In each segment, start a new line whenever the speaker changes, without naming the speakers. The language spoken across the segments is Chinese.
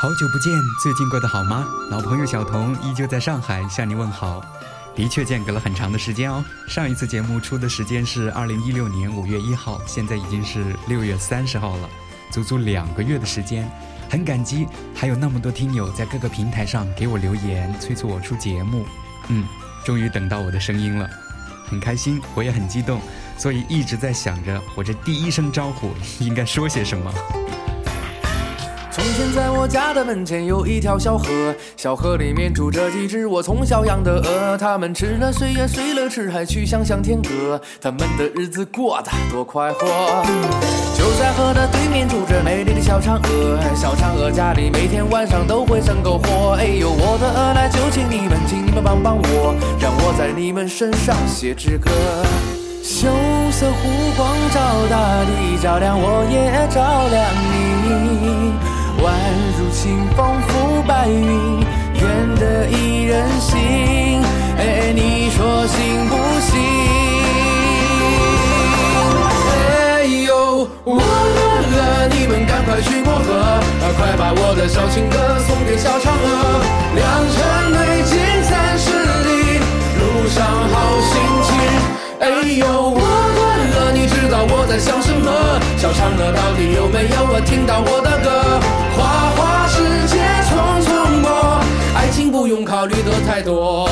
好久不见，最近过得好吗？老朋友小童依旧在上海向你问好。的确间隔了很长的时间哦。上一次节目出的时间是二零一六年五月一号，现在已经是六月三十号了，足足两个月的时间。很感激还有那么多听友在各个平台上给我留言，催促我出节目。嗯，终于等到我的声音了，很开心，我也很激动，所以一直在想着我这第一声招呼应该说些什么。
从前在我家的门前有一条小河，小河里面住着几只我从小养的鹅，它们吃了睡呀睡了吃，还去想向天歌，它们的日子过得多快活。就在河的对面住着美丽的小嫦娥，小嫦娥家里每天晚上都会生篝火。哎呦，我的鹅来就请你们，请你们帮帮我，让我在你们身上写支歌。羞涩湖光照大地，照亮我也照亮你。宛如清风拂白云，愿得一人心。哎，你说行不行？哎呦，我的鹅，你们赶快去过河，快把我的小情歌送给小嫦娥。良辰美景三十里，路上好心情。哎呦，我的鹅，你知道我在想什么？小嫦娥到底有没有我听到我的歌？花花世界匆匆过，爱情不用考虑的太多。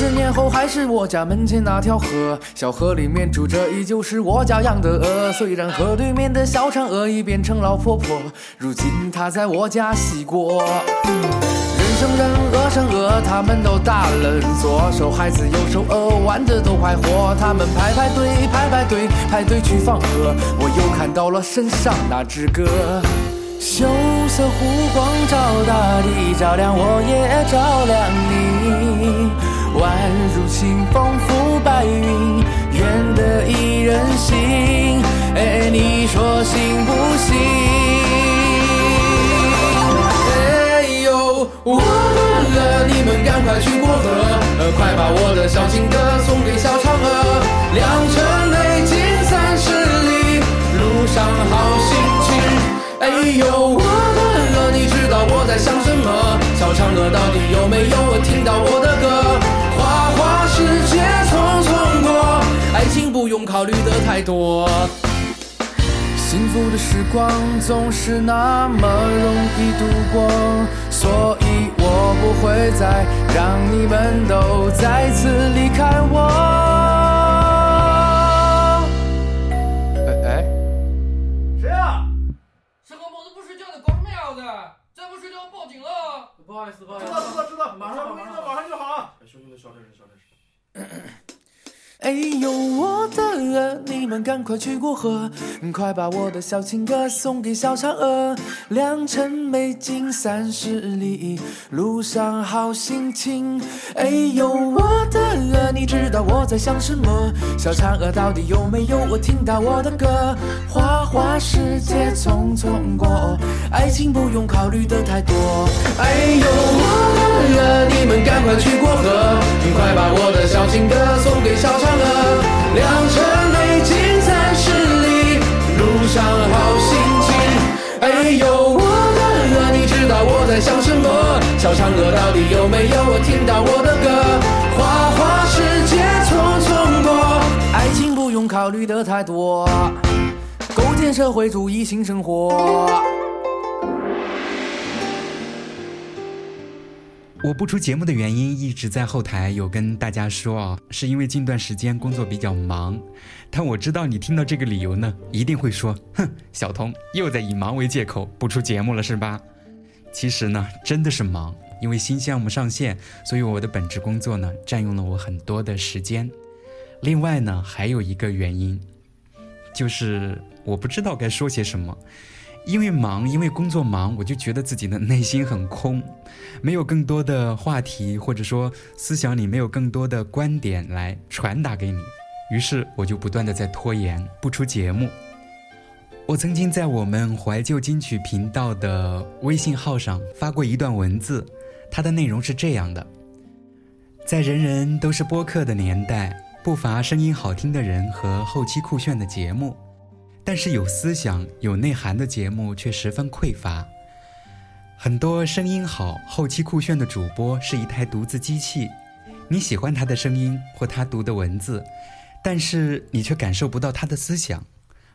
十年后还是我家门前那条河，小河里面住着依旧是我家养的鹅。虽然河对面的小嫦娥已变成老婆婆，如今她在我家洗锅。人生人，鹅生鹅，他们都大了，左手孩子，右手鹅，玩的都快活。他们排排队，排排队，排队去放鹅。我又看到了身上那只鸽。羞涩湖光照大地，照亮我也照亮你。宛如清风拂白云，愿得一人心。哎，你说行不行？哎呦，我的鹅，你们赶快去过河，快把我的小情歌送给小嫦娥。良辰美景三十里，路上好心情。哎呦，我的鹅，你知道我在想什？小嫦娥到底有没有听到我的歌？花花世界匆匆过，爱情不用考虑的太多。幸福的时光总是那么容易度过，所以我不会再让你们都再次离开我。
不
好意思，不好意思。
知道知道知道，马上马上马上就好了。
小心点，小点声，小点声。
哎呦，我的鹅，你们赶快去过河，快把我的小情歌送给小嫦娥。良辰美景三十里，路上好心情。哎呦，我的鹅，你知道我在想什么？小嫦娥到底有没有我听到我的歌？花花世界匆匆过，爱情不用考虑的太多。哎呦，我的鹅，你们赶快去过河，快把我的小情歌送给小嫦娥。良辰美景三十里，路上好心情。哎呦，我的鹅，你知道我在想什么？小嫦娥到底有没有听到我的歌？花花世界匆匆过，爱情不用考虑的太多，构建社会主义新生活。
我不出节目的原因一直在后台有跟大家说啊，是因为近段时间工作比较忙。但我知道你听到这个理由呢，一定会说：“哼，小童又在以忙为借口不出节目了，是吧？”其实呢，真的是忙，因为新项目上线，所以我的本职工作呢占用了我很多的时间。另外呢，还有一个原因，就是我不知道该说些什么。因为忙，因为工作忙，我就觉得自己的内心很空，没有更多的话题，或者说思想里没有更多的观点来传达给你。于是我就不断的在拖延，不出节目。我曾经在我们怀旧金曲频道的微信号上发过一段文字，它的内容是这样的：在人人都是播客的年代，不乏声音好听的人和后期酷炫的节目，但是有思想、有内涵的节目却十分匮乏。很多声音好、后期酷炫的主播是一台独自机器，你喜欢他的声音或他读的文字，但是你却感受不到他的思想。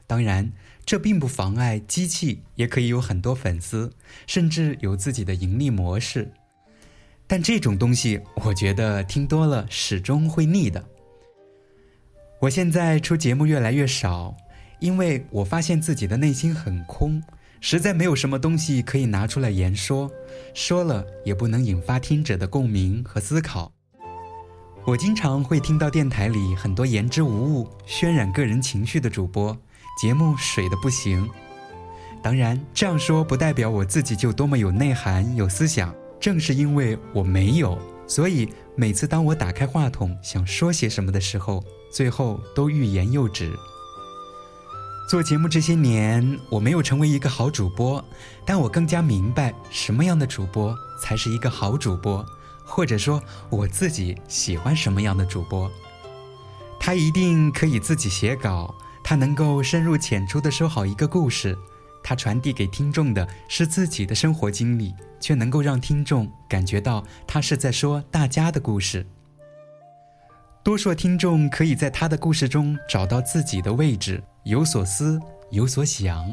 当然。这并不妨碍机器也可以有很多粉丝，甚至有自己的盈利模式。但这种东西，我觉得听多了始终会腻的。我现在出节目越来越少，因为我发现自己的内心很空，实在没有什么东西可以拿出来言说，说了也不能引发听者的共鸣和思考。我经常会听到电台里很多言之无物、渲染个人情绪的主播。节目水的不行，当然这样说不代表我自己就多么有内涵、有思想。正是因为我没有，所以每次当我打开话筒想说些什么的时候，最后都欲言又止。做节目这些年，我没有成为一个好主播，但我更加明白什么样的主播才是一个好主播，或者说我自己喜欢什么样的主播。他一定可以自己写稿。他能够深入浅出的说好一个故事，他传递给听众的是自己的生活经历，却能够让听众感觉到他是在说大家的故事。多数听众可以在他的故事中找到自己的位置，有所思，有所想。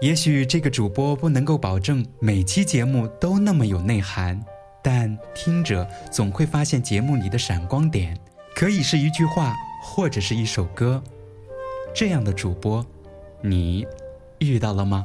也许这个主播不能够保证每期节目都那么有内涵，但听者总会发现节目里的闪光点，可以是一句话，或者是一首歌。这样的主播，你遇到了吗？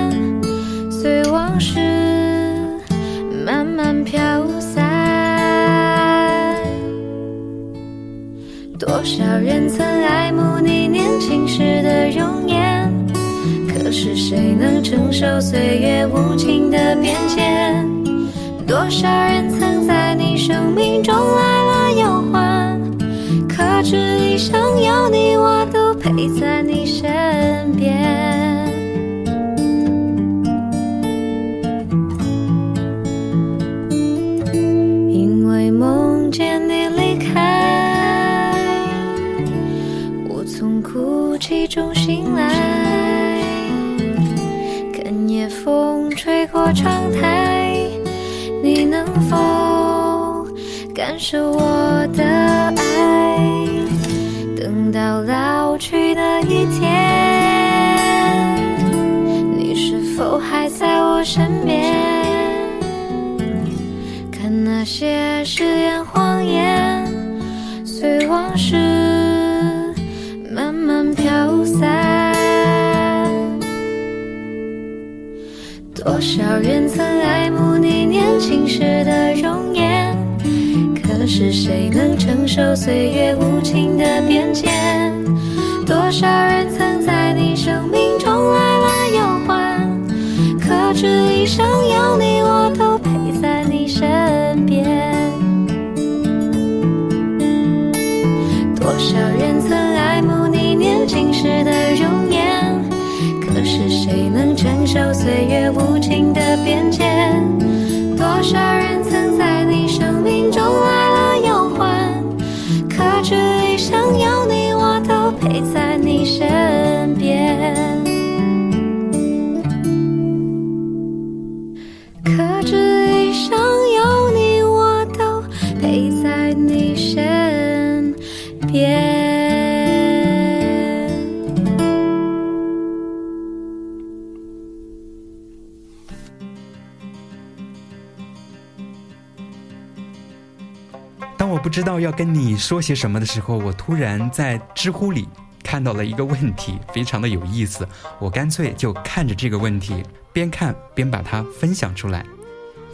多少人曾爱慕你年轻时的容颜，可是谁能承受岁月无情的变迁？多少人曾在你生命中来了又还，可知一生有你，我都陪在你身。窗台，你能否感受我的爱？等到老去那一天，你是否还在我身边？看那些誓言谎言，多少人曾爱慕你年轻时的容颜，可是谁能承受岁月无情的变迁？多少人曾
不知道要跟你说些什么的时候，我突然在知乎里看到了一个问题，非常的有意思。我干脆就看着这个问题，边看边把它分享出来。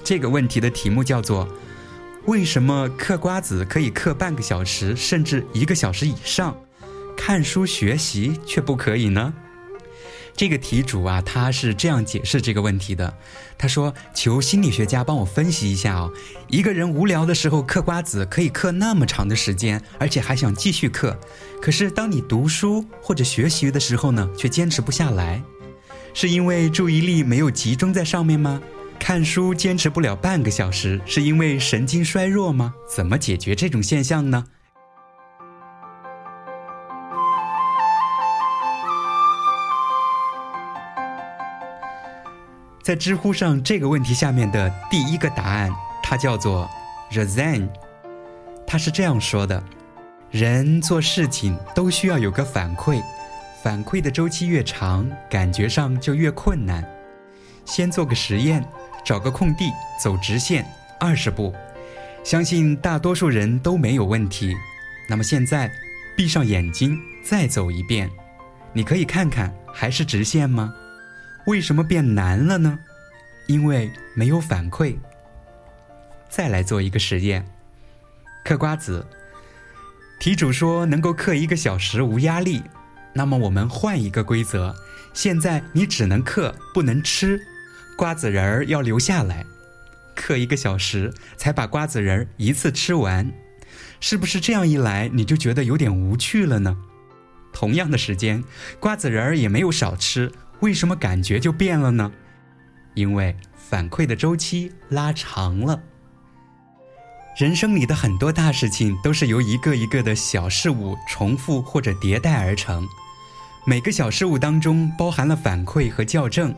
这个问题的题目叫做：为什么嗑瓜子可以嗑半个小时甚至一个小时以上，看书学习却不可以呢？这个题主啊，他是这样解释这个问题的。他说：“求心理学家帮我分析一下哦，一个人无聊的时候嗑瓜子可以嗑那么长的时间，而且还想继续嗑。可是当你读书或者学习的时候呢，却坚持不下来，是因为注意力没有集中在上面吗？看书坚持不了半个小时，是因为神经衰弱吗？怎么解决这种现象呢？”在知乎上这个问题下面的第一个答案，它叫做 Razan，他是这样说的：人做事情都需要有个反馈，反馈的周期越长，感觉上就越困难。先做个实验，找个空地，走直线二十步，相信大多数人都没有问题。那么现在，闭上眼睛再走一遍，你可以看看还是直线吗？为什么变难了呢？因为没有反馈。再来做一个实验，嗑瓜子。题主说能够嗑一个小时无压力，那么我们换一个规则，现在你只能嗑，不能吃，瓜子仁儿要留下来，嗑一个小时才把瓜子仁儿一次吃完，是不是这样一来你就觉得有点无趣了呢？同样的时间，瓜子仁儿也没有少吃。为什么感觉就变了呢？因为反馈的周期拉长了。人生里的很多大事情都是由一个一个的小事物重复或者迭代而成，每个小事物当中包含了反馈和校正。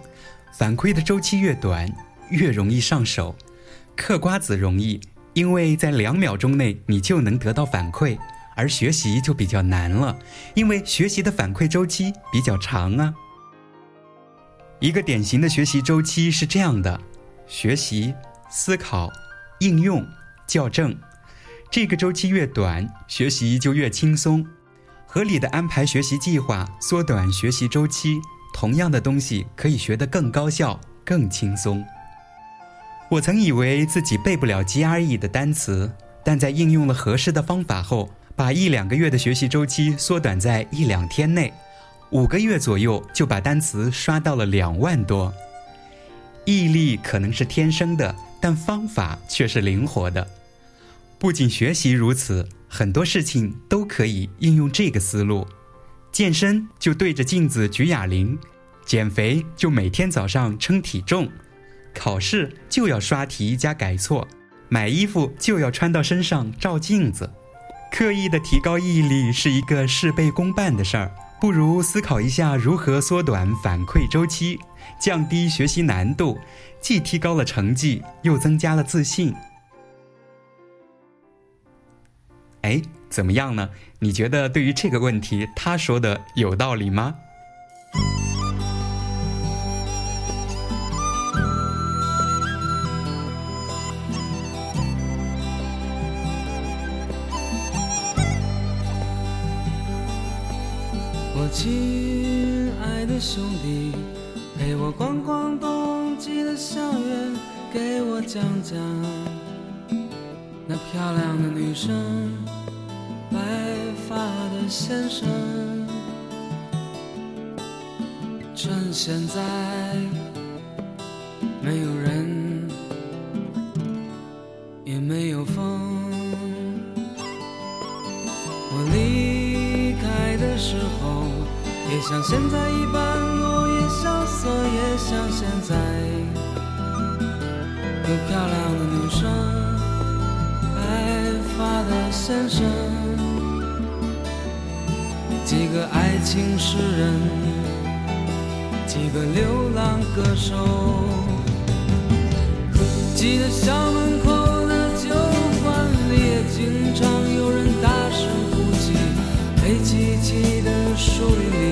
反馈的周期越短，越容易上手。嗑瓜子容易，因为在两秒钟内你就能得到反馈；而学习就比较难了，因为学习的反馈周期比较长啊。一个典型的学习周期是这样的：学习、思考、应用、校正。这个周期越短，学习就越轻松。合理的安排学习计划，缩短学习周期，同样的东西可以学得更高效、更轻松。我曾以为自己背不了 GRE 的单词，但在应用了合适的方法后，把一两个月的学习周期缩短在一两天内。五个月左右就把单词刷到了两万多。毅力可能是天生的，但方法却是灵活的。不仅学习如此，很多事情都可以应用这个思路。健身就对着镜子举哑铃，减肥就每天早上称体重，考试就要刷题加改错，买衣服就要穿到身上照镜子。刻意的提高毅力是一个事倍功半的事儿。不如思考一下如何缩短反馈周期，降低学习难度，既提高了成绩，又增加了自信。哎，怎么样呢？你觉得对于这个问题，他说的有道理吗？
亲爱的兄弟，陪我逛逛冬季的校园，给我讲讲那漂亮的女生，白发的先生。趁现在没有人，现在一般落叶萧瑟，也像现在有漂亮的女生，白发的先生。
几个爱情诗人，几个流浪歌手。记得校门口的酒馆里，也经常有人大声哭泣；黑漆漆的树林里，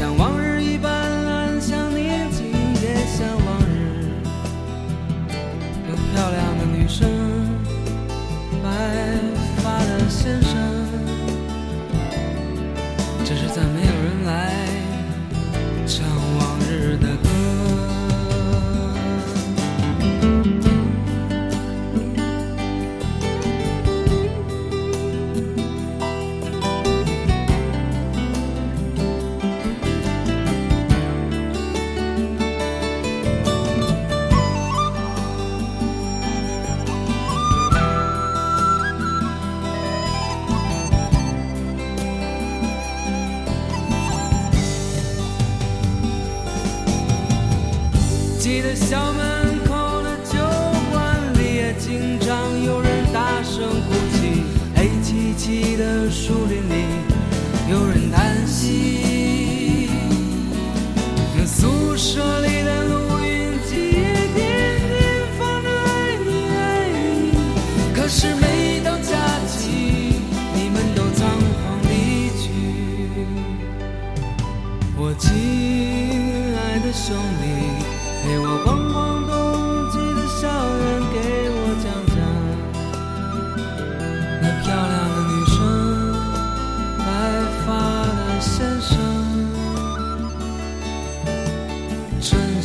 也像往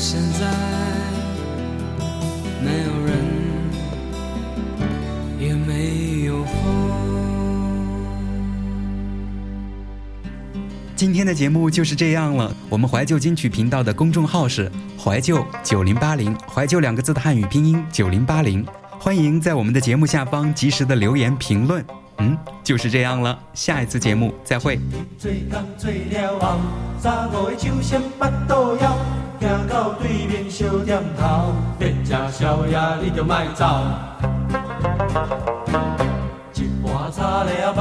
现在没有人，也没有风。
今天的节目就是这样了。我们怀旧金曲频道的公众号是怀旧九零八零，怀旧两个字的汉语拼音九零八零。欢迎在我们的节目下方及时的留言评论。嗯，就是这样了。下一次节目再会。
行到对面小店头，变吃宵夜你就莫走。一盘炒了肉，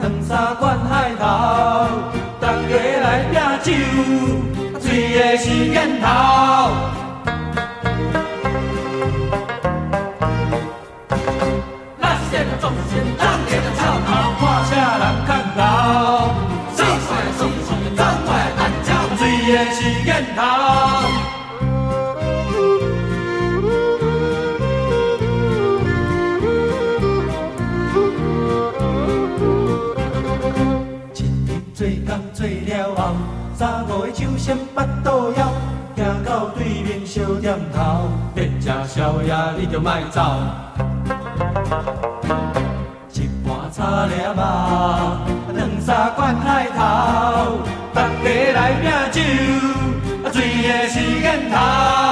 两三罐海头，大家来拼酒，醉的是烟头。对面小店头，变吃宵夜你就莫走。一盘炒了肉，两三罐海头，大家来拼酒，醉的是烟头。